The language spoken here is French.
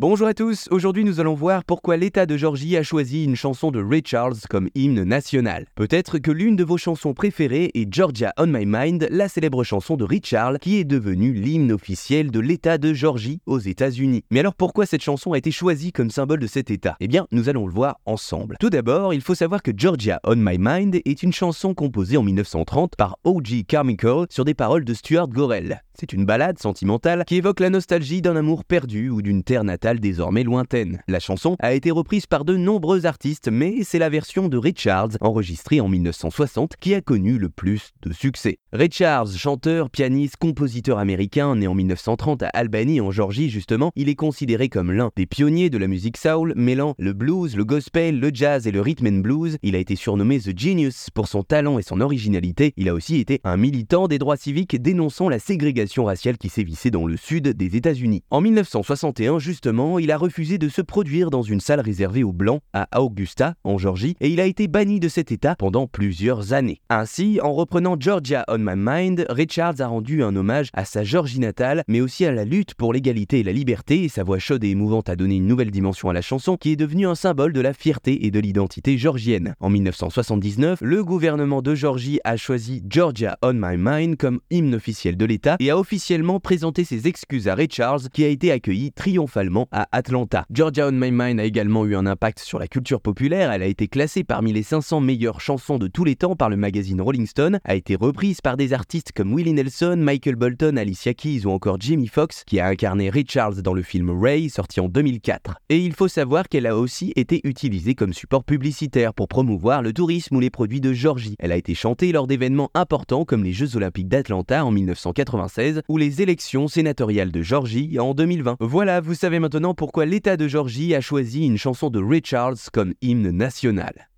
Bonjour à tous, aujourd'hui nous allons voir pourquoi l'État de Georgie a choisi une chanson de Ray Charles comme hymne national. Peut-être que l'une de vos chansons préférées est Georgia on My Mind, la célèbre chanson de Ray Charles qui est devenue l'hymne officiel de l'État de Georgie aux États-Unis. Mais alors pourquoi cette chanson a été choisie comme symbole de cet État? Eh bien, nous allons le voir ensemble. Tout d'abord, il faut savoir que Georgia on My Mind est une chanson composée en 1930 par O.G. Carmichael sur des paroles de Stuart Gorell. C'est une ballade sentimentale qui évoque la nostalgie d'un amour perdu ou d'une terre natale désormais lointaine. La chanson a été reprise par de nombreux artistes, mais c'est la version de Richards, enregistrée en 1960, qui a connu le plus de succès. Richards, chanteur, pianiste, compositeur américain, né en 1930 à Albany en Georgie justement, il est considéré comme l'un des pionniers de la musique soul, mêlant le blues, le gospel, le jazz et le rhythm and blues. Il a été surnommé The Genius pour son talent et son originalité. Il a aussi été un militant des droits civiques dénonçant la ségrégation raciale qui sévissait dans le sud des États-Unis. En 1961, justement, il a refusé de se produire dans une salle réservée aux Blancs à Augusta, en Georgie, et il a été banni de cet État pendant plusieurs années. Ainsi, en reprenant Georgia on My Mind, Richards a rendu un hommage à sa Georgie natale, mais aussi à la lutte pour l'égalité et la liberté, et sa voix chaude et émouvante a donné une nouvelle dimension à la chanson qui est devenue un symbole de la fierté et de l'identité georgienne. En 1979, le gouvernement de Georgie a choisi Georgia on My Mind comme hymne officiel de l'État et a officiellement présenté ses excuses à Ray Charles qui a été accueilli triomphalement à Atlanta. Georgia on My Mind a également eu un impact sur la culture populaire, elle a été classée parmi les 500 meilleures chansons de tous les temps par le magazine Rolling Stone, a été reprise par des artistes comme Willie Nelson, Michael Bolton, Alicia Keys ou encore Jimmy Foxx qui a incarné Ray Charles dans le film Ray sorti en 2004. Et il faut savoir qu'elle a aussi été utilisée comme support publicitaire pour promouvoir le tourisme ou les produits de Georgie. Elle a été chantée lors d'événements importants comme les Jeux Olympiques d'Atlanta en 1996 ou les élections sénatoriales de Georgie en 2020. Voilà, vous savez maintenant pourquoi l'État de Georgie a choisi une chanson de Ray Charles comme hymne national.